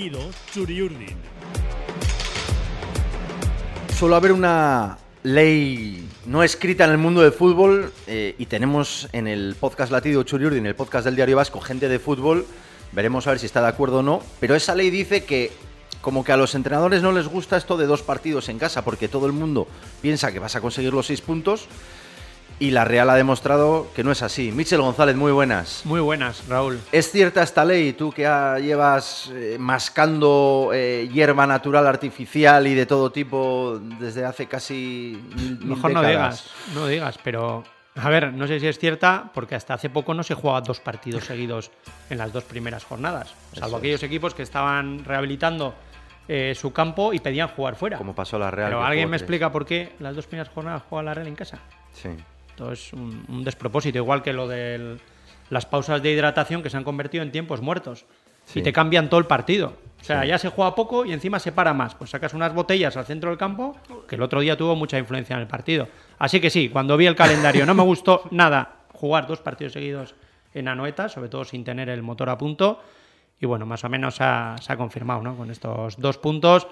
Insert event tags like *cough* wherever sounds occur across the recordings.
latido Churiurdin. Suele haber una ley no escrita en el mundo del fútbol eh, y tenemos en el podcast Latido Churiurdin, el podcast del Diario Vasco, gente de fútbol. Veremos a ver si está de acuerdo o no. Pero esa ley dice que como que a los entrenadores no les gusta esto de dos partidos en casa porque todo el mundo piensa que vas a conseguir los seis puntos y la Real ha demostrado que no es así. Michel González, muy buenas. Muy buenas, Raúl. ¿Es cierta esta ley? Tú que llevas eh, mascando eh, hierba natural, artificial y de todo tipo desde hace casi Mejor no digas, no digas, pero a ver, no sé si es cierta porque hasta hace poco no se jugaba dos partidos seguidos en las dos primeras jornadas, salvo Eso aquellos equipos que estaban rehabilitando eh, su campo y pedían jugar fuera. Como pasó la Real. Pero alguien me explica por qué las dos primeras jornadas juega la Real en casa. Sí. Esto es un, un despropósito, igual que lo de las pausas de hidratación que se han convertido en tiempos muertos. Sí. Y te cambian todo el partido. O sea, Sí. ya se juega poco y encima se para más. Pues sacas unas botellas al centro del campo, que el otro día tuvo mucha influencia en el partido. Así que sí, cuando vi el calendario no me gustó *laughs* nada jugar dos partidos seguidos en Anoeta, sobre todo sin tener el motor a punto. Y bueno, más o menos se ha, se ha confirmado, ¿no? Con estos dos puntos.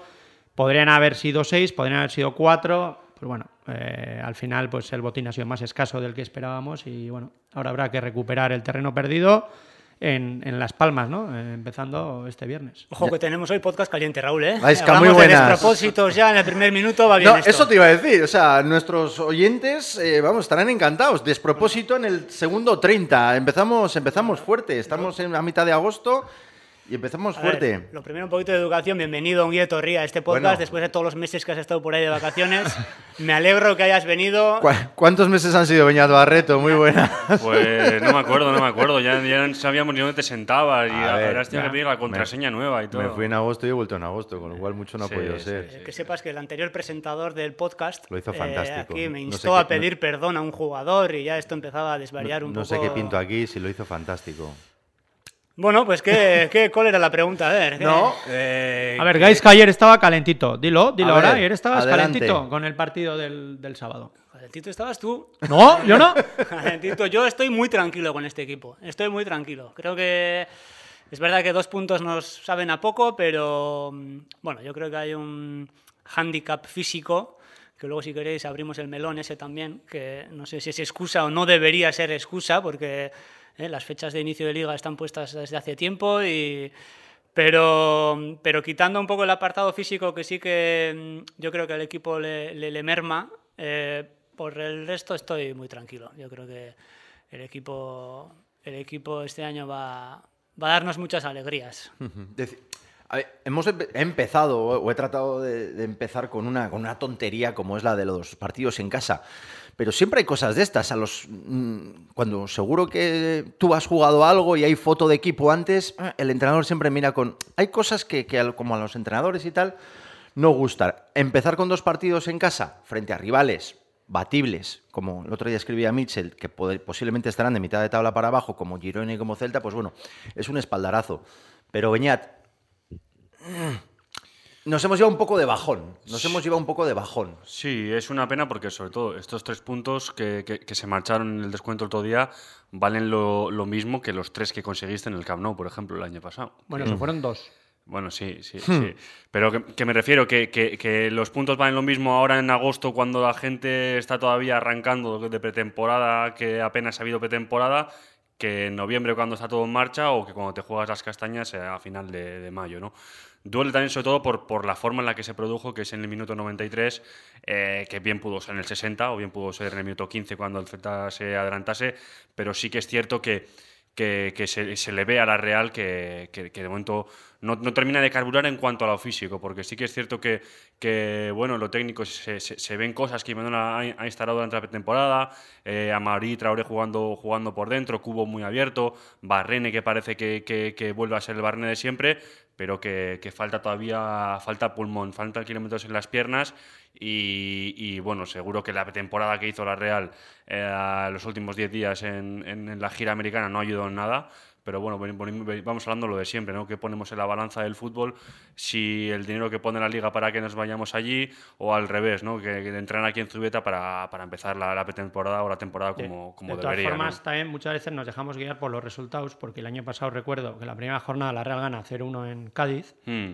Podrían haber sido seis, podrían haber sido cuatro. Pues bueno, eh, al final pues el botín ha sido más escaso del que esperábamos y bueno, ahora habrá que recuperar el terreno perdido en, en Las Palmas, ¿no? Eh, empezando este viernes. Ojo que tenemos hoy podcast caliente, Raúl, ¿eh? Muy de buenas. despropósitos ya en el primer minuto, va bien No, esto. eso te iba a decir. O sea, nuestros oyentes, eh, vamos, estarán encantados. Despropósito en el segundo 30. Empezamos, empezamos fuerte. Estamos en la mitad de agosto y empezamos A ver, fuerte. lo primero, un poquito de educación. Bienvenido, un Ría a este podcast. Bueno. Después de todos los meses que has estado por ahí de vacaciones, *laughs* me alegro que hayas venido. ¿Cu- ¿Cuántos meses han sido, Beñat Barreto? Muy buena. *laughs* Pues no me acuerdo, no me acuerdo. Ya, ya no sabíamos ni dónde te sentabas y ver, habrás tenido que pedir la contraseña nueva y todo. Me fui en agosto y he vuelto en agosto, con lo cual mucho no ha Sí, podido sí, ser. Eh, Que sepas que el anterior presentador del podcast Lo hizo eh, fantástico. aquí me No instó sé a qué- no- pedir perdón a un jugador y ya esto empezaba a desvariar un No poco. sé qué pinto aquí, si lo hizo fantástico. Bueno, pues ¿qué, *laughs* qué, ¿cuál era la pregunta? A ver. ¿qué? No, eh, A ver, Gais, que ayer estaba calentito. Dilo, dilo A ahora. ver, Ayer estabas adelante. calentito con el partido del, del sábado. Calentito estabas tú. No, yo no. *laughs* Calentito, yo estoy muy tranquilo con este equipo. Estoy muy tranquilo. Creo que es verdad que dos puntos nos saben a poco, pero mm, bueno, yo creo que hay un hándicap físico que luego si queréis abrimos el melón ese también, que no sé si es excusa o no debería ser excusa, porque eh, las fechas de inicio de liga están puestas desde hace tiempo y... Pero, pero quitando un poco el apartado físico que sí que mm, yo creo que al equipo le, le- merma, eh, por el resto estoy muy tranquilo. Yo creo que el equipo, el equipo este año va, va a darnos muchas alegrías. Hemos he empezado, o he tratado de, de empezar con una, con una tontería como es la de los partidos en casa. Pero siempre hay cosas de estas. A los, mm, cuando seguro que tú has jugado algo y hay foto de equipo antes, el entrenador siempre mira con. Hay cosas que, que como a los entrenadores y tal, no gustan. Empezar con dos partidos en casa frente a rivales batibles, como el otro día escribía Mitchell, que posiblemente estarán de mitad de tabla para abajo, como Girona y como Celta, pues bueno, es un espaldarazo. Pero Beñat, nos hemos llevado un poco de bajón. Nos hemos llevado un poco de bajón. Sí, es una pena porque sobre todo estos tres puntos que, que- que se marcharon en el descuento el otro día valen lo, lo mismo que los tres que conseguiste en el Camp Nou, por ejemplo, el año pasado. Bueno, se fueron dos. Bueno, sí, sí, sí. Pero que, que me refiero que, que- que los puntos valen lo mismo ahora en agosto cuando la gente está todavía arrancando de pretemporada, que apenas ha habido pretemporada, que en noviembre cuando está todo en marcha o que cuando te juegas las castañas a final de, de mayo, ¿no? Duele también sobre todo por, por la forma en la que se produjo, que es en el minuto 93, eh, que bien pudo ser en el 60 o bien pudo ser en el minuto 15 cuando el Celta se adelantase, pero sí que es cierto que que, se, se le ve a la Real que- que de momento no, termina de carburar en cuanto a lo físico, porque sí que es cierto que, bueno, lo técnico se, ven cosas que Imanol ha, instalado durante la pretemporada, eh, Amarí Traoré jugando, jugando por dentro, Cubo muy abierto, Barrene que parece que, que- vuelve a ser el Barrene de siempre, pero que, falta todavía, falta pulmón, falta kilómetros en las piernas Y, bueno, seguro que la temporada que hizo la Real eh, los últimos 10 días en la gira americana no ayudó en nada pero bueno, vamos hablando lo de siempre, ¿no? Que ponemos en la balanza del fútbol si el dinero que pone la liga para que nos vayamos allí o al revés, ¿no? Que, que entran aquí en Zubeta para, para empezar la, la pretemporada o la temporada como, como de debería. todas formas, ¿no? también muchas veces nos dejamos guiar por los resultados, porque el año pasado recuerdo que la primera jornada la Real gana 0-1 en Cádiz, Mm,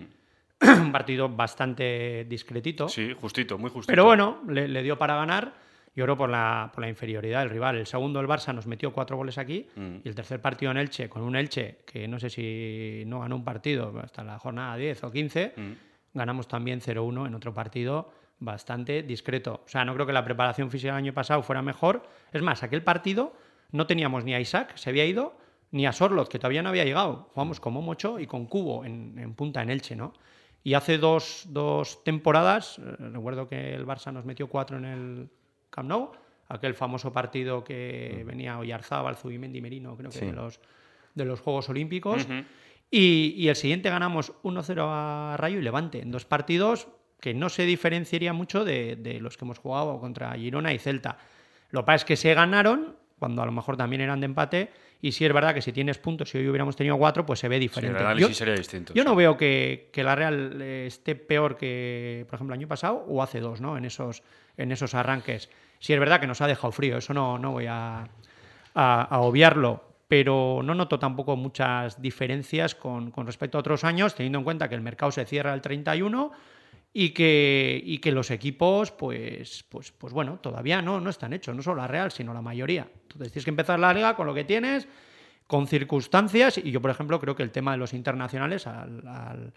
*clears throat* un partido bastante discretito. sí, justito, muy justito. Pero bueno, le, le dio para ganar. Creo por la, por la inferioridad del rival. El segundo, el Barça, nos metió cuatro goles aquí. Mm. Y el tercer partido en Elche, con un Elche que no sé si no ganó un partido hasta la jornada 10 o 15, Mm. ganamos también 0-1 en otro partido bastante discreto. O sea, no creo que la preparación física del año pasado fuera mejor. Es más, aquel partido no teníamos ni a Isaac, se había ido, ni a Sorloth, que todavía no había llegado. Jugamos con Momocho y con Cubo en, en punta en Elche, ¿no? Y hace dos, dos temporadas, eh, recuerdo que el Barça nos metió cuatro en el Camp Nou, aquel famoso partido que venía Oyarzábal, Zubimendi, Merino, creo que Sí. de, los, de los Juegos Olímpicos. Y el siguiente ganamos 1-0 a Rayo y Levante, en dos partidos que no se diferenciaría mucho de, de los que hemos jugado contra Girona y Celta. Lo que pasa es que se ganaron cuando a lo mejor también eran de empate. Y sí es verdad que si tienes puntos, si hoy hubiéramos tenido cuatro, pues se ve Sí, diferente. el Yo- análisis sería distinto. yo sí. no veo que, que la Real eh, esté peor que, por ejemplo, el año pasado o hace dos, ¿no? En esos, en esos arranques. Sí es verdad que nos ha dejado frío, eso no, no voy a, a- a obviarlo, pero no noto tampoco muchas diferencias con, con respecto a otros años, teniendo en cuenta que el mercado se cierra el 31 y que, y que los equipos, pues, pues, pues bueno, todavía no, no están hechos, no solo la Real, sino la mayoría. Entonces tienes que empezar la liga con lo que tienes, con circunstancias, y yo, por ejemplo, creo que el tema de los internacionales, al, al-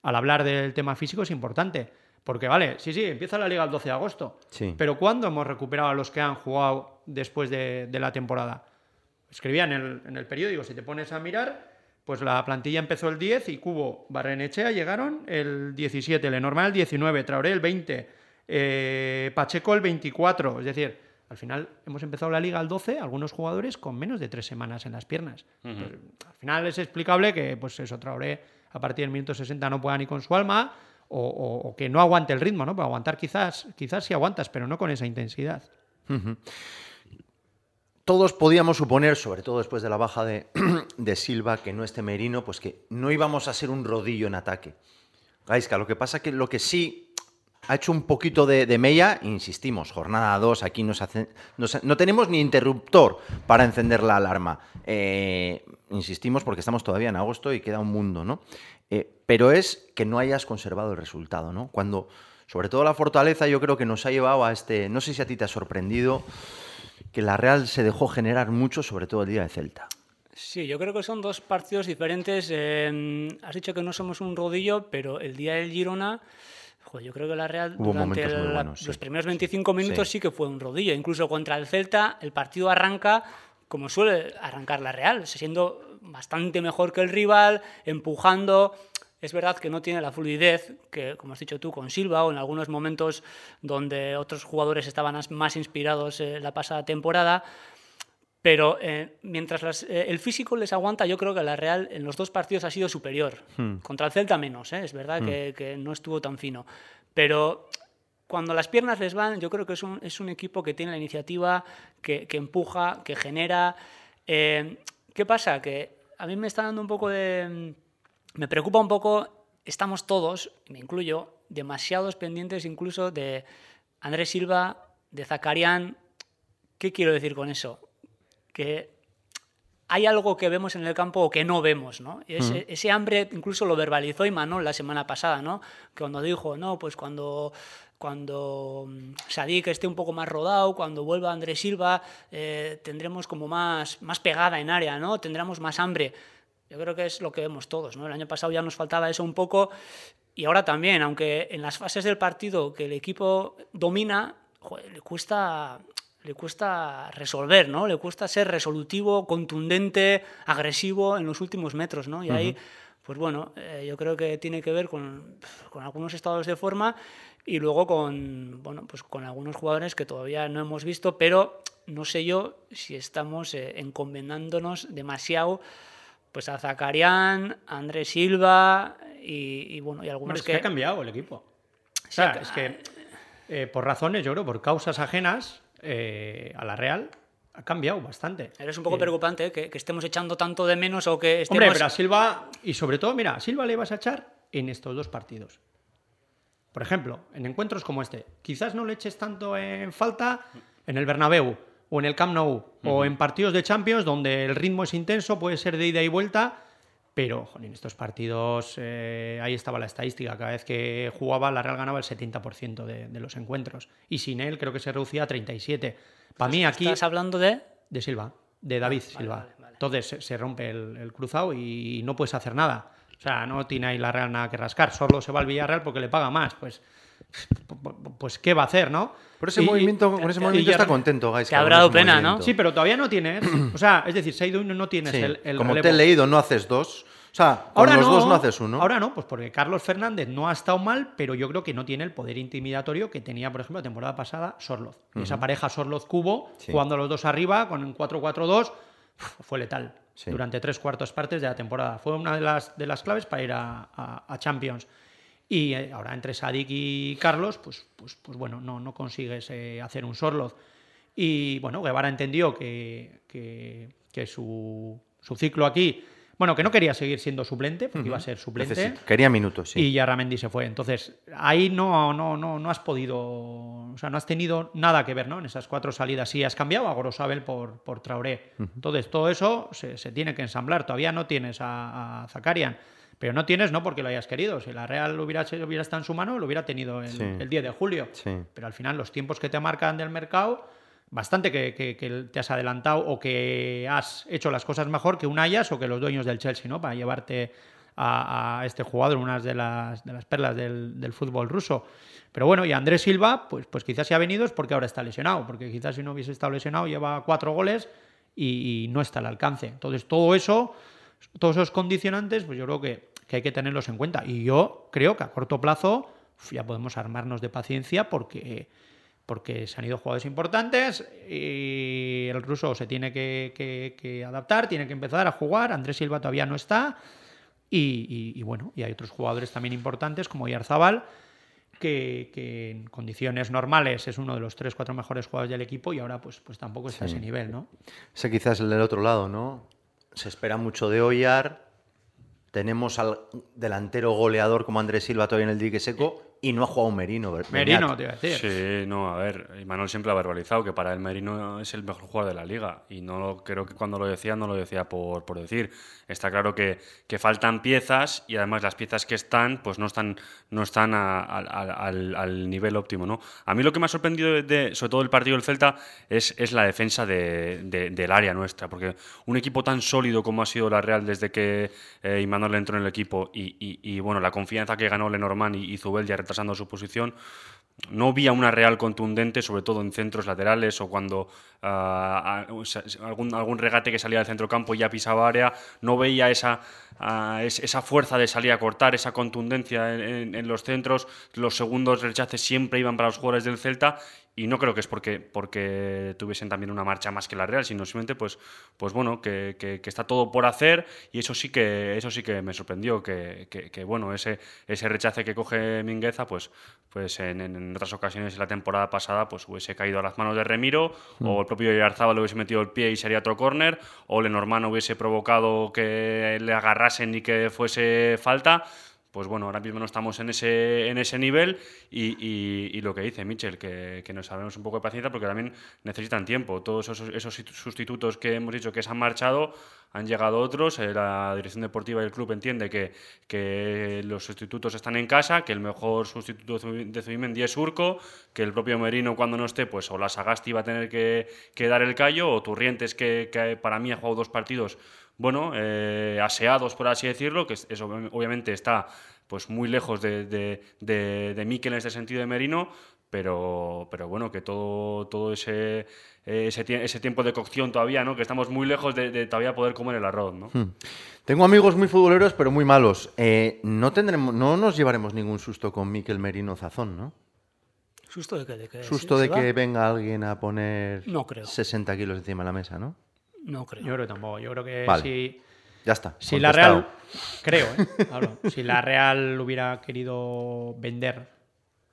al hablar del tema físico, es importante. Porque, vale, sí, sí, empieza la liga el 12 de agosto, Sí. pero ¿cuándo hemos recuperado a los que han jugado después de, de la temporada? Escribía en el, en el periódico, si te pones a mirar, pues la plantilla empezó el 10 y Cubo, Barrenechea llegaron el 17, Lenormand el 19, Traoré el 20, eh, Pacheco el 24. Es decir, al final hemos empezado la liga al 12, algunos jugadores con menos de tres semanas en las piernas. Pues, al final es explicable que, pues eso, Traoré a partir del minuto 60 no pueda ni con su alma o, o- o que no aguante el ritmo, ¿no? Para aguantar quizás, quizás sí aguantas, pero no con esa intensidad. Todos podíamos suponer, sobre todo después de la baja de, *clears throat* de Silva, que no esté Merino, pues que no íbamos a ser un rodillo en ataque. Gaisca, lo que pasa que lo que sí ha hecho un poquito de, de mella, insistimos, jornada 2, aquí nos no tenemos ni interruptor para encender la alarma. Eh, insistimos porque estamos todavía en agosto y queda un mundo, ¿no? Eh, pero es que no hayas conservado el resultado, ¿no? Cuando, sobre todo la fortaleza, yo creo que nos ha llevado a este, no sé si a ti te ha sorprendido, que la Real se dejó generar mucho, sobre todo el día de Celta. Sí, yo creo que son dos partidos diferentes. Eh, has dicho que no somos un rodillo, pero el día del Girona, joder, yo creo que la Real Hubo durante momentos muy el- buenos, sí. los primeros 25 minutos Sí. sí. que fue un rodillo. Incluso contra el Celta, el partido arranca como suele arrancar la Real, siendo bastante mejor que el rival, empujando. Es verdad que no tiene la fluidez que, como has dicho tú, con Silva o en algunos momentos donde otros jugadores estaban más inspirados eh, la pasada temporada. Pero eh, mientras las- eh, el físico les aguanta, yo creo que la Real en los dos partidos ha sido superior. Contra el Celta menos, ¿eh? es verdad que, que no estuvo tan fino. Pero cuando las piernas les van, yo creo que es un, es un equipo que tiene la iniciativa, que, que empuja, que genera. Eh, ¿Qué pasa? Que a mí me está dando un poco de... Me preocupa un poco, estamos todos, me incluyo, demasiados pendientes incluso de Andrés Silva, de Zacarián. ¿Qué quiero decir con eso? Que hay algo que vemos en el campo o que no vemos, ¿no? Ese, ese hambre incluso lo verbalizó Imanol la semana pasada, ¿no? Cuando dijo, no, pues cuando, cuando mm, Sadik esté un poco más rodado, cuando vuelva Andrés Silva, eh, tendremos como más, más pegada en área, ¿no? Tendremos más hambre. Yo creo que es lo que vemos todos, ¿no? El año pasado ya nos faltaba eso un poco y ahora también, aunque en las fases del partido que el equipo domina, joder, le cuesta le cuesta resolver, ¿no? Le cuesta ser resolutivo, contundente, agresivo en los últimos metros, ¿no? Y ahí, pues bueno, eh, yo creo que tiene que ver con, con algunos estados de forma y luego con, bueno, pues con algunos jugadores que todavía no hemos visto, pero no sé yo si estamos eh, encomendándonos demasiado pues a Zacarián, a Andrés Silva y, y, bueno, y Hombre, algunos es que... ha cambiado el equipo. O sea, es que eh, por razones, yo creo, por causas ajenas eh, a la Real, ha cambiado bastante. Eres un poco preocupante ¿eh? que, que estemos echando tanto de menos o que estemos... Hombre, pero a Silva, y sobre todo, mira, a Silva le vas a echar en estos dos partidos. Por ejemplo, en encuentros como este, quizás no le eches tanto en falta en el Bernabéu o en el Camp Nou o en partidos de Champions donde el ritmo es intenso, puede ser de ida y vuelta, pero joder, en estos partidos eh, ahí estaba la estadística, cada vez que jugaba la Real ganaba el 70% de, de los encuentros y sin él creo que se reducía a 37. Para mí aquí ¿Estás hablando de...? de Silva, de David Silva. vale, vale. Entonces se, se rompe el, el cruzado y no puedes hacer nada. O sea, no tiene ahí la Real nada que rascar. Solo se va al Villarreal porque le paga más. Pues, pues ¿qué va a hacer, no? Por ese Y- movimiento, con ese y movimiento está contento, Gaisca, Te habrá dado ese pena, ¿no? Sí, pero todavía no tienes. *clears throat* O sea, es decir, se ha ido y no, no tienes Sí, el, el Como te he leído, no haces dos. O sea, con Ahora los no, dos no haces uno. Ahora no, pues porque Carlos Fernández no ha estado mal, pero yo creo que no tiene el poder intimidatorio que tenía, por ejemplo, la temporada pasada Sorloz. Y Esa pareja Sorloz-Cubo, Sí. jugando los dos arriba, con un 4-4-2, uf, fue letal Sí. durante tres cuartos partes de la temporada. Fue una de las, de las claves para ir a, a- a Champions. Y eh, ahora entre Sadik y Carlos, pues, pues, pues bueno, no, no consigues eh, hacer un Sorloz. Y bueno, Guevara entendió que, que- que su, su ciclo aquí, bueno, que no quería seguir siendo suplente, porque iba a ser suplente. Necesi- Quería minutos, sí. Y ya Ramendi se fue. Entonces, ahí no, no, no, no has podido, o sea, no has tenido nada que ver, ¿no? En esas cuatro salidas sí has cambiado a Gorosabel por, por Traoré. Entonces, todo eso se, se tiene que ensamblar. Todavía no tienes a, a Zakarian. Pero no tienes, no porque lo hayas querido. Si la Real hubiera, hubiera estado en su mano, lo hubiera tenido el, Sí. el 10 de julio. Sí. Pero al final, los tiempos que te marcan del mercado, bastante que, que- que te has adelantado o que has hecho las cosas mejor que un Ayas o que los dueños del Chelsea, ¿no? Para llevarte a, a este jugador, una de las, de las perlas del, del fútbol ruso. Pero bueno, y Andrés Silva, pues, pues quizás se ha venido es porque ahora está lesionado, porque quizás si no hubiese estado lesionado lleva cuatro goles y, y no está al alcance. Entonces, todo eso, todos esos condicionantes, pues yo creo que, que hay que tenerlos en cuenta. Y yo creo que a corto plazo ya podemos armarnos de paciencia porque porque se han ido jugadores importantes y el ruso se tiene que, que- que adaptar, tiene que empezar a jugar, Andrés Silva todavía no está y, y- y bueno, y hay otros jugadores también importantes como Yarzabal que, que en condiciones normales es uno de los tres, cuatro mejores jugadores del equipo y ahora pues, pues tampoco está a ese nivel, ¿no? Ese quizás es el del otro lado, ¿no? Se espera mucho de Oyar. Tenemos al delantero goleador como Andrés Silva todavía en el dique seco y no ha jugado Merino. Beñat. Merino, te iba a decir. Sí, no, a ver, Manuel siempre ha verbalizado que para él Merino es el mejor jugador de la liga y no lo- creo que cuando lo decía no lo decía por, por decir. Está claro que, que faltan piezas y además las piezas que están pues no están, no están a- al- al, al- al nivel óptimo. ¿no? A mí lo que me ha sorprendido, de, de- sobre todo el partido del Celta, es, es la defensa de- de- del área nuestra, porque un equipo tan sólido como ha sido la Real desde que eh, Imanol entró en el equipo y, y- y, bueno, la confianza que ganó Lenormand y, y Zubel ya retrasando su posición, no vi a una Real contundente, sobre todo en centros laterales o cuando ah, ah, algún, algún regate que salía del centrocampo ya pisaba área, no veía esa, ah, es- esa fuerza de salir a cortar, esa contundencia en, en- en los centros, los segundos rechaces siempre iban para los jugadores del Celta y no creo que es porque, porque tuviesen también una marcha más que la Real, sino simplemente pues, pues bueno, que, que- que está todo por hacer y eso sí que, eso sí que me sorprendió, que, que- bueno, ese, ese rechace que coge Mingueza, pues, pues en, en otras ocasiones en la temporada pasada pues hubiese caído a las manos de Remiro, o el propio Yarzábal le hubiese metido el pie y sería otro córner, o Lenormand hubiese provocado que le agarrasen y que fuese falta. Pues bueno, ahora mismo no estamos en ese, en ese nivel y, lo que dice Michel, que, nos hablemos un poco de paciencia porque también necesitan tiempo. Todos esos, esos sustitutos que hemos dicho que se han marchado, han llegado otros. eh, la dirección deportiva del club entiende que, que los sustitutos están en casa, que el mejor sustituto de Zubimendi es Urco, que el propio Merino cuando no esté, pues o la Sagasti va a tener que, que dar el callo, o Turrientes, que, que para mí ha jugado dos partidos bueno, eh, aseados, por así decirlo, que es- eso obviamente está pues muy lejos de, de, de, de Mikel en este sentido de Merino, pero, pero bueno, que todo, todo ese, ese, tie- ese tiempo de cocción todavía, ¿no? Que estamos muy lejos de, de todavía poder comer el arroz, ¿no? Tengo amigos muy futboleros, pero muy malos. Eh, no, tendremos, no nos llevaremos ningún susto con Miquel Merino Zazón, ¿no? ¿Susto de qué? ¿De que Susto de va? que venga alguien a poner No creo. 60 kilos encima de la mesa, ¿no? No creo. Yo creo que tampoco. Yo creo que Vale. si, Ya está. si la. Real. Creo, ¿eh? *laughs* Hablo. Si la Real hubiera querido vender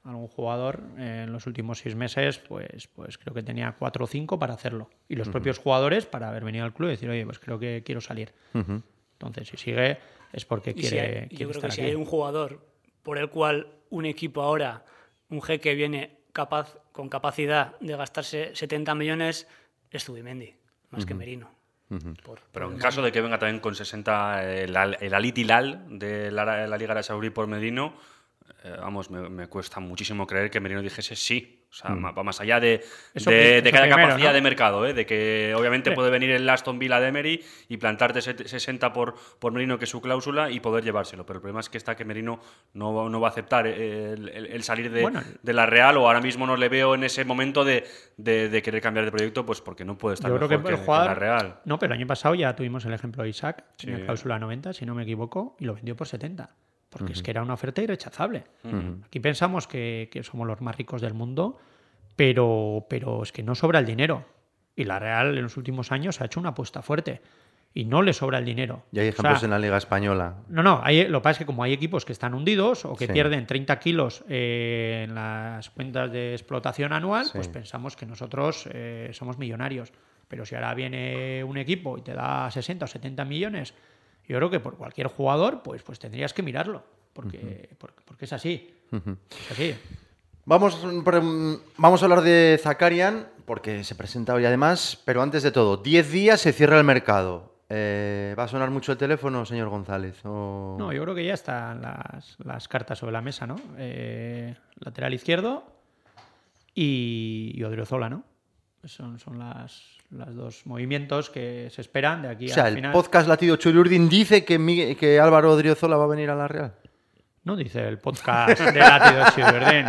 algún jugador eh, en los últimos seis meses, pues, pues creo que tenía cuatro o cinco para hacerlo. Y los propios jugadores para haber venido al club y decir, oye, pues creo que quiero salir. Entonces, si sigue, es porque Y si quiere, hay- quiere yo creo estar que si hay un jugador por el cual un equipo ahora, un jeque viene capaz, con capacidad de gastarse 70 millones, es Zubimendi, más que Merino. Por- Pero por en el caso de que venga también con 60 el, Al- el Al Hilal de la, la Liga de Saudí por Medino, eh, vamos, me, me cuesta muchísimo creer que Merino dijese sí. O sea, ma- va más allá de, Eso de, que primero, capacidad ¿no? de mercado, ¿eh? de que obviamente Sí. puede venir el Aston Villa de Emery y plantarte set- 60 por, por Merino, que es su cláusula, y poder llevárselo. Pero el problema es que está que Merino no, va- no va a aceptar eh, el, el- el salir de, Bueno. de la Real, o ahora mismo no le veo en ese momento de, de- querer cambiar de proyecto, pues porque no puede estar Yo creo mejor que el que jugador. la Real. No, pero el año pasado ya tuvimos el ejemplo de Isaac, Sí. cláusula 90, si no me equivoco, y lo vendió por 70. Porque es que era una oferta irrechazable. Aquí pensamos que, que somos los más ricos del mundo, pero, pero es que no sobra el dinero. Y la Real en los últimos años ha hecho una apuesta fuerte. Y no le sobra el dinero. Y hay O sea, ejemplos en la Liga Española. no, no, hay, lo que pasa es que como hay equipos que están hundidos o que Sí. pierden 30 kilos eh, en las cuentas de explotación anual, pues Sí. pensamos que nosotros eh, somos millonarios. Pero si ahora viene un equipo y te da 60 o 70 millones, yo creo que por cualquier jugador, pues, pues tendrías que mirarlo. Porque, porque, porque es así. Es así. Vamos, vamos a hablar de Zakarian, porque se presenta hoy además, pero antes de todo, 10 días se cierra el mercado. Eh, ¿Va a sonar mucho el teléfono, señor González? o- No, yo creo que ya están las, las cartas sobre la mesa, ¿no? Eh, lateral izquierdo y, y Odriozola, ¿no? Son, son las, las dos movimientos que se esperan de aquí o sea, al el final. podcast Latido Chulurdin dice que, Migue- que Álvaro Odriozola va a venir a la Real. No dice el podcast de Latido Chiverdén,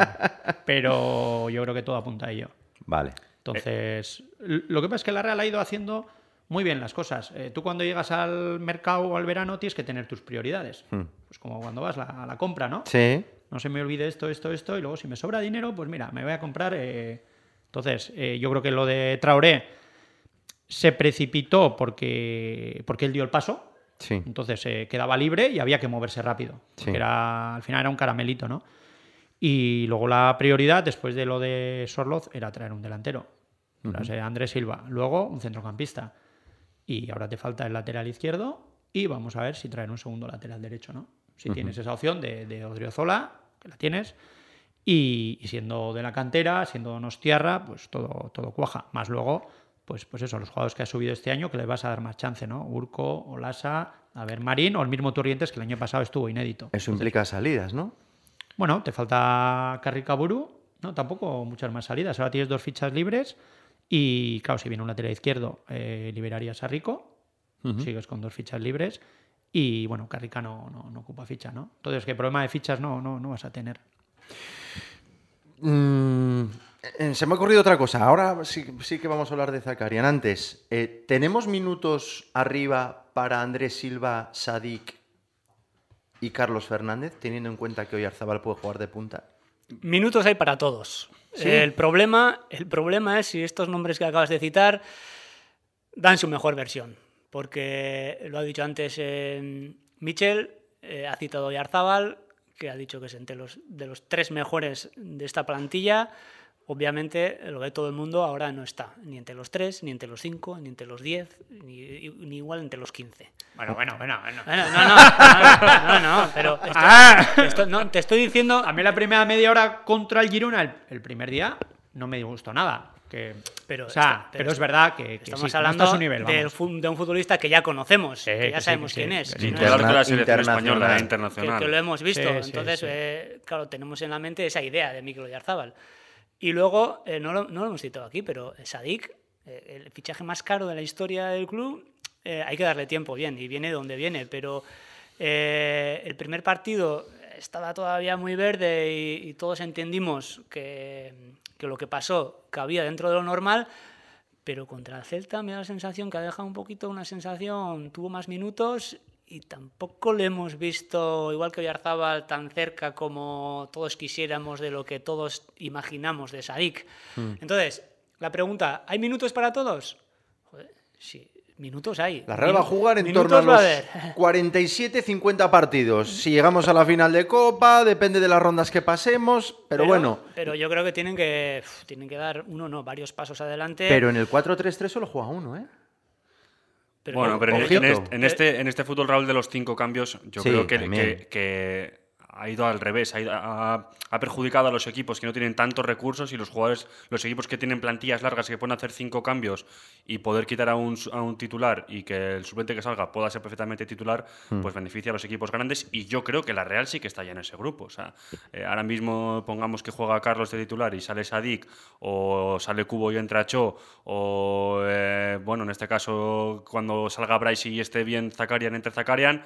pero yo creo que todo apunta a ello. Vale. Entonces, lo que pasa es que la Real ha ido haciendo muy bien las cosas. Eh, tú cuando llegas al mercado o al verano tienes que tener tus prioridades. Pues como cuando vas la- a la compra, ¿no? Sí. no se me olvide esto, esto, esto, y luego si me sobra dinero, pues mira, me voy a comprar. eh, Entonces, eh, yo creo que lo de Traoré se precipitó porque, porque él dio el paso, Sí. entonces eh, quedaba libre y había que moverse rápido, Sí. era, al final era un caramelito, ¿no? Y luego la prioridad, después de lo de Sorloz, era traer un delantero. Ese Andrés Silva, luego un centrocampista. Y ahora te falta el lateral izquierdo y vamos a ver si traen un segundo lateral derecho, ¿no? Si tienes esa opción de, de Odriozola, que la tienes, y, y siendo de la cantera, siendo Donostiarra, pues todo, todo cuaja. Más luego, pues, pues eso, los jugadores que has subido este año, que les vas a dar más chance, ¿no? Urco, Olasa, a ver, Marín o el mismo Turrientes que el año pasado estuvo inédito. Eso implica salidas, ¿no? Bueno, te falta Carricaburu, no, tampoco muchas más salidas. Ahora tienes dos fichas libres y, claro, si viene un lateral izquierdo, eh, liberarías a Rico, sigues con dos fichas libres y, bueno, Carrica no, no, no ocupa ficha, ¿no? Entonces, ¿qué problema de fichas no, no, no vas a tener? Mm, se me ha ocurrido otra cosa. Ahora sí, sí que vamos a hablar de Zakarian. Antes, eh, ¿tenemos minutos arriba para Andrés Silva, Sadik y Carlos Fernández, teniendo en cuenta que hoy Arzabal puede jugar de punta? Minutos hay para todos. Sí. El, problema, el problema es si estos nombres que acabas de citar dan su mejor versión. Porque lo ha dicho antes eh, Michel, eh, ha citado Yarzábal, que ha dicho que es entre los, de los tres mejores de esta plantilla. Obviamente, lo ve todo el mundo ahora no está, ni entre los tres, ni entre los cinco, ni entre los diez, ni, ni igual entre los quince. Bueno, bueno, bueno. bueno. Bueno, no, no, no, no, no, pero *laughs* esto- Ah. te estoy- no, te estoy diciendo A mí la primera media hora contra el Girona, el, el primer día, no me gustó nada. Que, Pero o sea, está- pero, pero es verdad que, que Estamos sí, hablando está a su nivel. fu- de un futbolista que ya conocemos, Sí, que ya que sabemos sí, quién es. que de la selección Internacional. española, internacional. que lo hemos visto. Entonces, sí. eh, claro, tenemos en la mente esa idea de Mikel Oyarzábal. Y luego, eh, no, lo, no lo hemos citado aquí, pero Sadik, eh, el fichaje más caro de la historia del club, eh, hay que darle tiempo bien, y viene donde viene, pero eh, el primer partido estaba todavía muy verde y, y todos entendimos que, que lo que pasó cabía dentro de lo normal, pero contra el Celta me da la sensación que ha dejado un poquito una sensación, tuvo más minutos y tampoco le hemos visto, igual que Oyarzábal, tan cerca como todos quisiéramos de lo que todos imaginamos de Sadik. Entonces, la pregunta, ¿hay minutos para todos? Joder, Sí, minutos hay. La Real va a jugar en torno a los haber. *laughs* 47-50 partidos. Si llegamos a la final de Copa, depende de las rondas que pasemos, pero, bueno. Pero yo creo que tienen que, tienen que dar uno, no, varios pasos adelante. Pero en el 4-3-3 solo juega uno, ¿eh? Pero- Bueno, pero en, este, en, este, en este fútbol, Raúl, de los cinco cambios, yo Sí, creo que- que ha ido al revés, ha, ido- ha- ha perjudicado a los equipos que no tienen tantos recursos y los jugadores, los equipos que tienen plantillas largas que pueden hacer cinco cambios y poder quitar a un, su- a un titular y que el suplente que salga pueda ser perfectamente titular, Hmm. pues beneficia a los equipos grandes y yo creo que la Real sí que está ya en ese grupo. O sea, eh, ahora mismo pongamos que juega Carlos de titular y sale Sadik o sale Cubo y entra Cho o, eh, bueno, en este caso cuando salga Bryce y esté bien Zakarian, entre Zakarian,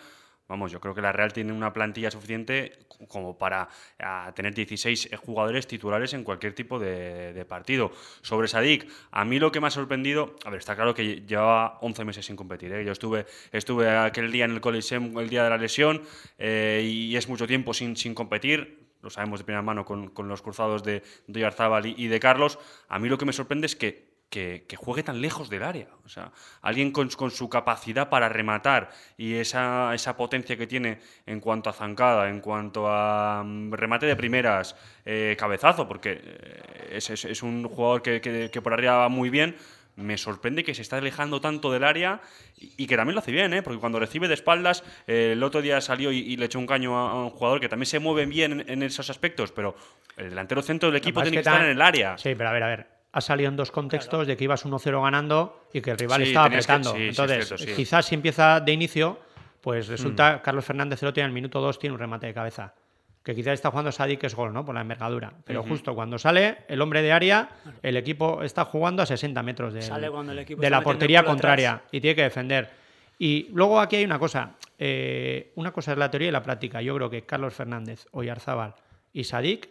Vamos, yo creo que la Real tiene una plantilla suficiente como para ah, tener 16 jugadores titulares en cualquier tipo de, de partido. Sobre Sadik, a mí lo que me ha sorprendido, a ver, está claro que llevaba 11 meses sin competir. ¿eh? Yo estuve, estuve aquel día en el Coliseum, el día de la lesión, eh, y es mucho tiempo sin, sin competir. Lo sabemos de primera mano con, con los cruzados de, de Oyarzábal y, y de Carlos. A mí lo que me sorprende es que que, que juegue tan lejos del área. O sea, alguien con, con su capacidad para rematar y esa, esa potencia que tiene en cuanto a zancada, en cuanto a mm, remate de primeras, eh, cabezazo, porque eh, es, es- es un jugador que, que- que por arriba va muy bien. Me sorprende que se está alejando tanto del área y, y que también lo hace bien, ¿eh? porque cuando recibe de espaldas, eh, el otro día salió y, y le echó un caño a, a un jugador que también se mueve bien en, en esos aspectos, pero el delantero centro del equipo tiene que estar en el área. Sí, pero a ver, a ver. Ha salido en dos contextos de que ibas 1-0 ganando y que el rival Sí, estaba que- apretando. sí, Entonces, cierto, quizás si empieza de inicio, pues resulta Mm. Carlos Fernández Celotti en el minuto 2 tiene un remate de cabeza. Que quizás está jugando Sadik, que es gol, ¿no? Por la envergadura. Pero justo cuando sale el hombre de área, el equipo está jugando a 60 metros de, Sale el la portería contraria atrás. y tiene que defender. Y luego aquí hay una cosa. eh, una cosa es la teoría y la práctica. Yo creo que Carlos Fernández, Oyarzábal y Sadik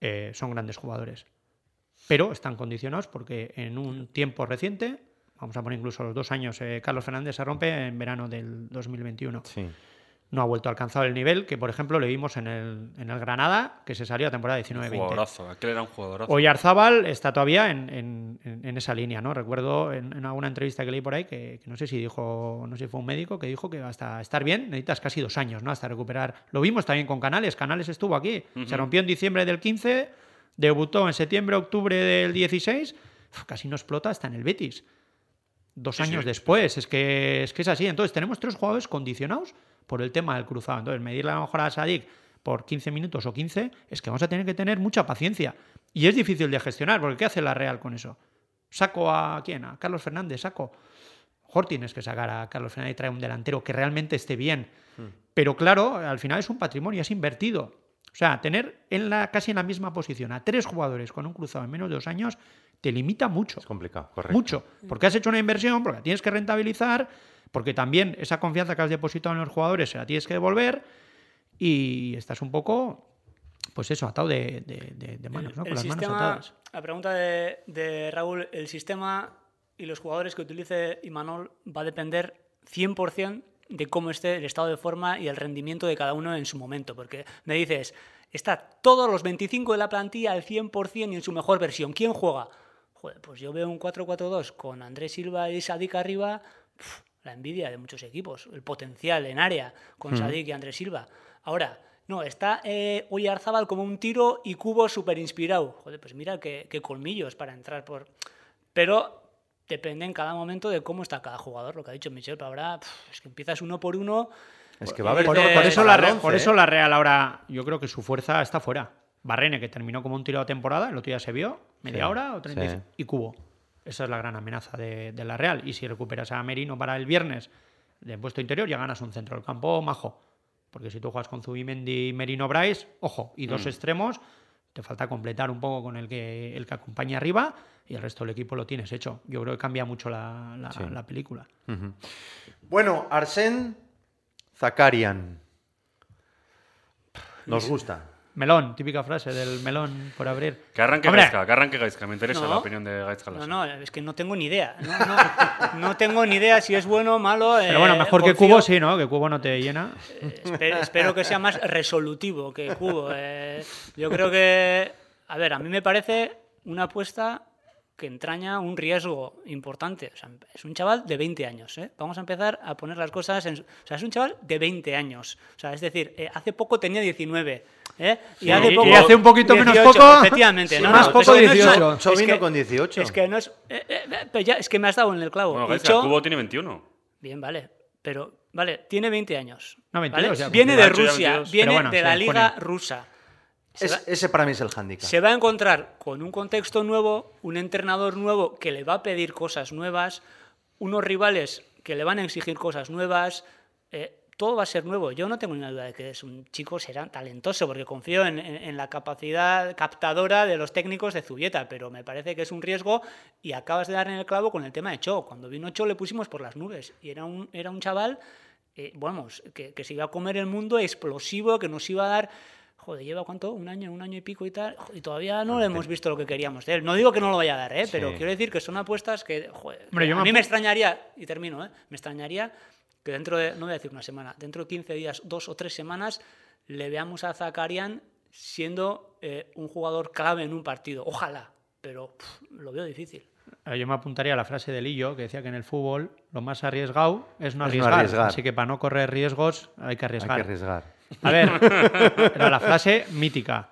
eh, son grandes jugadores. Pero están condicionados porque en un tiempo reciente, vamos a poner incluso los dos años, eh, Carlos Fernández se rompe en verano del 2021. Sí. No ha vuelto a alcanzar el nivel que, por ejemplo, le vimos en el, en el Granada, que se salió a temporada 19-20. Jugadorazo, aquel era un jugadorazo. Oyarzábal está todavía en, en- en- esa línea, ¿no? Recuerdo en, alguna entrevista que leí por ahí que, que no sé si dijo, no sé si fue un médico que dijo que hasta estar bien necesitas casi dos años, ¿no? Hasta recuperar. Lo vimos también con Canales. Canales estuvo aquí. Se rompió en diciembre del 15, debutó en septiembre, octubre del 16. Uf, casi no explota hasta en el Betis. Dos Sí, años sí, después. Es, que, es que es así. Entonces tenemos tres jugadores condicionados por el tema del cruzado. Entonces medirle a lo mejor a Sadik por 15 minutos o 15 es que vamos a tener que tener mucha paciencia. Y es difícil de gestionar, porque ¿qué hace la Real con eso? ¿Saco a quién? ¿A Carlos Fernández? ¿Saco? Mejor tienes que sacar a Carlos Fernández y traer un delantero que realmente esté bien. Pero claro, al final es un patrimonio, es invertido. O sea, tener en la, casi en la misma posición a tres jugadores con un cruzado en menos de dos años te limita mucho. Es complicado, correcto. Mucho. Porque has hecho una inversión, porque la tienes que rentabilizar, porque también esa confianza que has depositado en los jugadores se la tienes que devolver y estás un poco, pues eso, atado de, de- de- de manos, ¿no? Con el las manos sistema, atadas. la pregunta de, de Raúl, el sistema y los jugadores que utilice Imanol va a depender 100% de cómo esté el estado de forma y el rendimiento de cada uno en su momento. Porque me dices, está todos los 25 de la plantilla al 100% y en su mejor versión. ¿Quién juega? Joder, pues yo veo un 4-4-2 con Andrés Silva y Sadik arriba, pf, la envidia de muchos equipos, el potencial en área con Sadik y Andrés Silva. Ahora, no, está eh, Oyarzábal como un tiro y Cubo súper inspirado. Joder, pues mira qué, qué colmillos para entrar por... Pero depende en cada momento de cómo está cada jugador, lo que ha dicho Michel, pero ahora pf, es que empiezas uno por uno. Es que va a haber Por, Eh, por eso la, para Re- el once, por eso la Real ahora, yo creo que su fuerza está fuera. Barrene, que terminó como un tiro de temporada, el otro día se vio, media Sí, hora o 35. sí. Y Cubo. Esa es la gran amenaza de, de la Real. Y si recuperas a Merino para el viernes de puesto interior, ya ganas un centro del campo majo. Porque si tú juegas con Zubimendi, Merino, Bryce, ojo, y Mm. dos extremos, te falta completar un poco con el que, el que acompaña arriba y el resto del equipo lo tienes hecho. Yo creo que cambia mucho la, la- Sí. la película. Bueno, Arsen Zakarian. Nos gusta. Melón, típica frase del melón por abrir. Que arranque Hombre, Gaizka, que arranque Gaizka. Me interesa No. la opinión de Gaizka. No, no, es que no tengo ni idea. No, no- no tengo ni idea si es bueno o malo. Pero bueno, eh, mejor que Cubo sí, ¿no? Que Cubo no te llena. Espe- espero que sea más resolutivo que Cubo. Eh, yo creo que, a ver, a mí me parece una apuesta que entraña un riesgo importante. O sea, es un chaval de 20 años. ¿eh? Vamos a empezar a poner las cosas en... su- O sea, es un chaval de 20 años. O sea, es decir, eh, hace poco tenía 19. ¿eh? Y, Sí, hace y poco, hace un poquito menos 18, poco, Efectivamente. sí, no, más no, poco, es que no es- 18. Que- con 18. Es que no es... eh, eh, eh, pero ya, es que me has dado en el clavo. Bueno, He Gaizka, dicho- Cubo tiene 21. Bien, vale. Pero, vale, tiene 20 años. No, 22 ¿vale? ya, Viene porque de hecho Rusia, 22. viene bueno, de la liga pone. rusa. Es- va- ese para mí es el hándicap. se va a encontrar con un contexto nuevo, un entrenador nuevo que le va a pedir cosas nuevas, unos rivales que le van a exigir cosas nuevas. eh, todo va a ser nuevo. Yo no tengo ninguna duda de que es un chico será talentoso, porque confío en, en- en la capacidad captadora de los técnicos de Zubieta, pero me parece que es un riesgo y acabas de dar en el clavo con el tema de Cho. Cuando vino Cho le pusimos por las nubes y era un, era un chaval, eh, vamos, que, que se iba a comer el mundo explosivo, que nos iba a dar Joder, lleva cuánto? Un año, un año y pico y tal. Y todavía no le hemos visto lo que queríamos de él. No digo que no lo vaya a dar, ¿eh? pero quiero decir que son apuestas que, joder, Hombre, que yo a me mí me extrañaría, y termino, ¿eh? me extrañaría que dentro de, no voy a decir una semana, dentro de 15 días, dos o tres semanas, le veamos a Zakarian siendo eh, un jugador clave en un partido. Ojalá, pero pff, lo veo difícil. Eh, Yo me apuntaría a la frase de Lillo que decía que en el fútbol lo más arriesgado es no Es no arriesgar. Así que para no correr riesgos hay que Hay arriesgar. que arriesgar. A ver, era la frase mítica.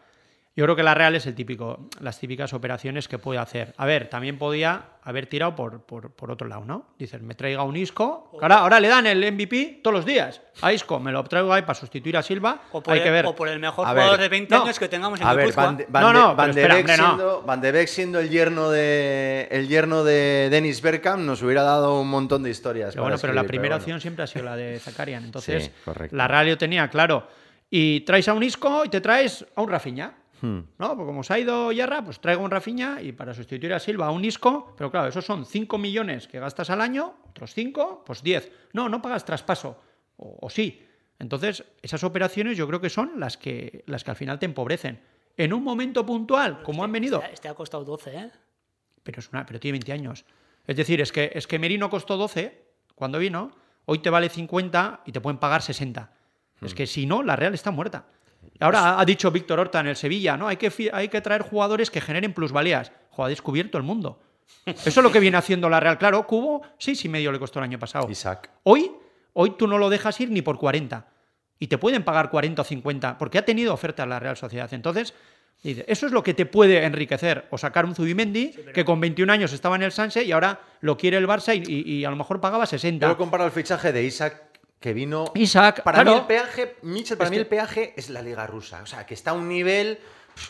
Yo creo que la Real es el típico, las típicas operaciones que puede hacer. A ver, también podía haber tirado por, por, por otro lado, ¿no? Dices, me traiga un Isco. Ahora, ahora le dan el MVP todos los días. A Isco me lo traigo ahí para sustituir a Silva. O por, Hay el, que ver. o por el mejor A jugador ver, de 20 no. años que tengamos en A ver. Van de, Van No, no, Van pero de espera, Beek hombre, no. siendo, Van de Beek siendo el yerno de el yerno de Dennis Bergkamp nos hubiera dado un montón de historias. Pero bueno, pero la primera bueno. opción siempre ha sido la de Zakarian. Entonces, Sí, correcto. la Real yo tenía claro. Y traes a un Isco y te traes a un Rafiña. Hmm. ¿No? Pues como se ha ido Yarra, pues traigo un Rafiña y para sustituir a Silva a un Isco. Pero claro, esos son 5 millones que gastas al año, otros 5, pues 10. No, no pagas traspaso. O, o sí. Entonces, esas operaciones yo creo que son las que, las que al final te empobrecen. En un momento puntual, como han venido. Este, este ha costado 12, ¿eh? Pero, es una, pero tiene 20 años. Es decir, es que, es que Merino costó 12 cuando vino, hoy te vale 50 y te pueden pagar 60. Es que si no, la Real está muerta. Ahora ha- ha dicho Víctor Horta en el Sevilla, ¿no? Hay que, hay que traer jugadores que generen plusvalías. Jo, ha descubierto el mundo. Eso es lo que viene haciendo la Real. Claro, Cubo, seis y medio le costó el año pasado. Isaac. Hoy, hoy tú no lo dejas ir ni por 40. Y te pueden pagar 40 o 50, porque ha tenido ofertas la Real Sociedad. Entonces, dice, eso es lo que te puede enriquecer. O sacar un Zubimendi, que con 21 años estaba en el Sanse y ahora lo quiere el Barça y, y- y a lo mejor pagaba 60. Yo comparo el fichaje de Isaac que vino. Isaac, para claro. mí el peaje, Mitchell, para Es mí que- el peaje es la liga rusa. O sea, que está a un nivel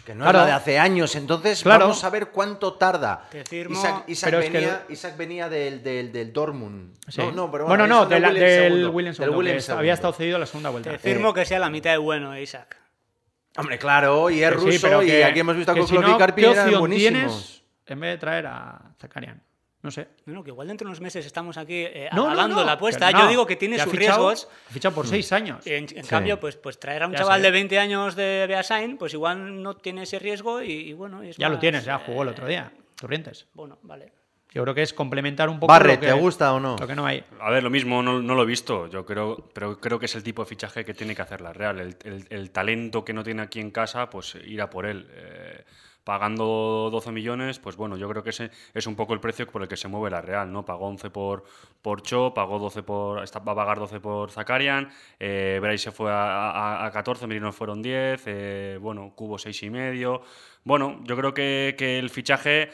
que no Claro. es la de hace años. Entonces, Claro. vamos a ver cuánto tarda. Te firmo- Isaac, Isaac que venía, Isaac venía del, del, del Dortmund. Sí. No, no, pero bueno, bueno, no, de la- Williams del segundo. Williams, había estado cedido la segunda vuelta. Te firmo que sea la mitad de bueno, Isaac. Hombre, claro, y es Que sí, ruso, pero y que- aquí hemos visto a que si no, ¿qué eran opción buenísimos. tienes en vez de traer a Zakarian? No sé. No, no, que igual dentro de unos meses estamos aquí eh, No, no, no, la apuesta. Yo digo que tiene sus fichado- riesgos. ha fichado por seis años. En, en cambio, pues, pues traer a un Ya chaval sé. de 20 años de Beasain, pues igual no tiene ese riesgo y, y bueno. es Ya lo más, tienes, ya jugó el eh, otro día. Torrientes. Bueno, vale. Yo creo que es complementar un poco. Barret, lo que, ¿te gusta o no? Lo que no hay. A ver, lo mismo, no, no lo he visto, yo creo, pero creo que es el tipo de fichaje que tiene que hacer la Real. El, el- el talento que no tiene aquí en casa, pues ir a por él. Eh, pagando 12 millones, pues bueno, yo creo que ese es un poco el precio por el que se mueve la Real, ¿no? Pagó 11 por, por Cho, pagó 12 por, está- va a pagar 12 por Zakarian, eh, Bray se fue a, a- a 14, Merino fueron 10, eh, bueno, Cubo 6 y medio. Bueno, yo creo que el fichaje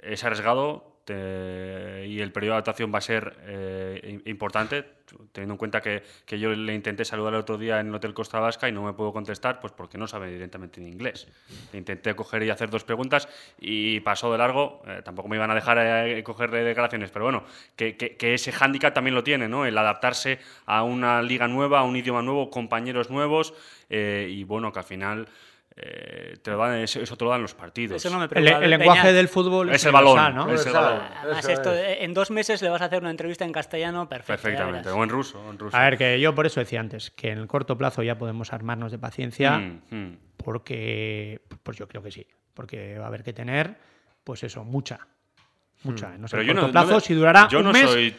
es arriesgado te- y el periodo de adaptación va a ser eh, im- importante, teniendo en cuenta que, que yo le intenté saludar el otro día en el Hotel Costa Vasca y no me puedo contestar pues porque no sabe directamente en inglés. Le intenté coger y hacer dos preguntas y pasó de largo, eh, tampoco me iban a dejar eh, cogerle declaraciones, pero bueno, que, que- que ese hándicap también lo tiene, ¿no? el adaptarse a una liga nueva, a un idioma nuevo, compañeros nuevos eh, y bueno, que al final... eh, te lo dan, eso, eso te lo dan los partidos. Eso no me El, lenguaje Peña. del fútbol Es el balón, universal, ¿no? es el Universal. balón. Además, Eso esto, es. en dos meses le vas a hacer una entrevista en castellano perfecto. Perfectamente, o en ruso. o en ruso. A ver, que yo por eso decía antes, que en el corto plazo ya podemos armarnos de paciencia, Mm, mm. porque, pues yo creo que sí, porque va a haber que tener, pues eso, mucha, mucha. No sé, Pero en yo corto no plazo, me- si durará yo un no mes... soy-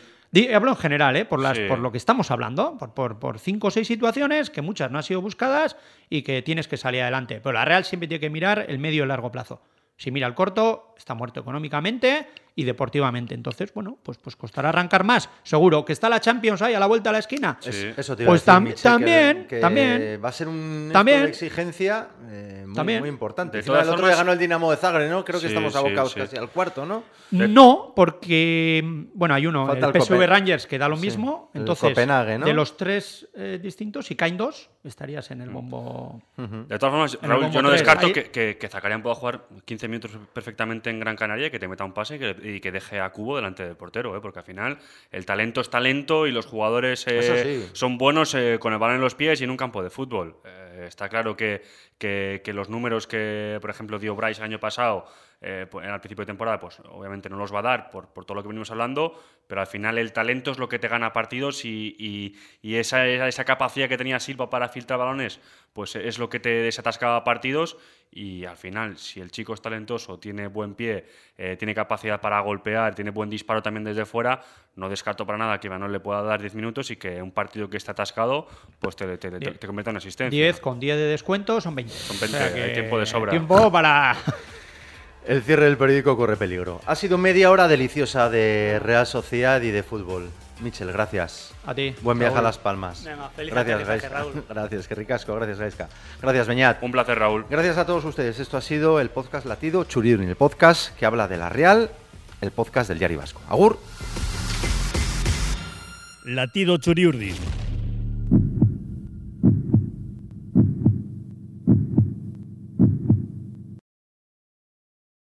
hablo en general, ¿eh? por, las, Sí. por lo que estamos hablando, por, por, por cinco o seis situaciones que muchas no han sido buscadas y que tienes que salir adelante. Pero la Real siempre tiene que mirar el medio y largo plazo. Si mira el corto, está muerto económicamente y deportivamente. Entonces, bueno, pues, pues costará arrancar más. Seguro que está la Champions ahí a la vuelta de la esquina. Es- Eso te iba Pues a tam- decir, Michel, también, que, que también. Va a ser un esto También. exigencia eh, muy, También. muy importante. De Encima, todas el otro formas- día ganó el Dinamo de Zagreb, ¿no? Creo que Sí, estamos sí, abocados sí. casi al cuarto, ¿no? No, porque bueno, hay uno, Falta el el PSV Copen- Rangers que da lo Sí, mismo. Entonces, Copenhague, ¿no? de los tres eh, distintos, si caen dos, estarías en el bombo. De todas formas, Raúl, yo no descarto ahí- que, que, que Zakarian pueda jugar 15 minutos perfectamente en Gran Canaria y que te meta un pase y que, y que deje a Cubo delante del portero, ¿eh? porque al final el talento es talento y los jugadores eh, sí. son buenos eh, con el balón en los pies y en un campo de fútbol. Eh, está claro que, que- que los números que, por ejemplo, dio Bryce el año pasado eh, pues, al principio de temporada, pues obviamente no los va a dar por, por todo lo que venimos hablando, pero al final el talento es lo que te gana partidos y, y- y esa, esa capacidad que tenía Silva para filtrar balones, pues es lo que te desatascaba partidos y al final, si el chico es talentoso, tiene buen pie, eh, tiene capacidad para golpear, tiene buen disparo también desde fuera, no descarto para nada que Imanol le pueda dar 10 minutos y que un partido que está atascado, pues te, te, te, te convierta en asistencia. 10 con 10 de descuento son 20. Son 20, hay tiempo de sobra. Tiempo para. *laughs* El cierre del periódico corre peligro. Ha sido media hora deliciosa de Real Sociedad y de fútbol. Michel, gracias. A ti. Buen viaje a. Las Palmas. Venga, feliz gracias, Gaisca. Raúl. *laughs* Gracias, que ricasco. Gracias, Gaisca. Gracias, Beñat. Un placer, Raúl. Gracias a todos ustedes. Esto ha sido el podcast Latido Churiurni, el podcast que habla de la Real, el podcast del Diario Vasco. Agur. Latido Churiurdin.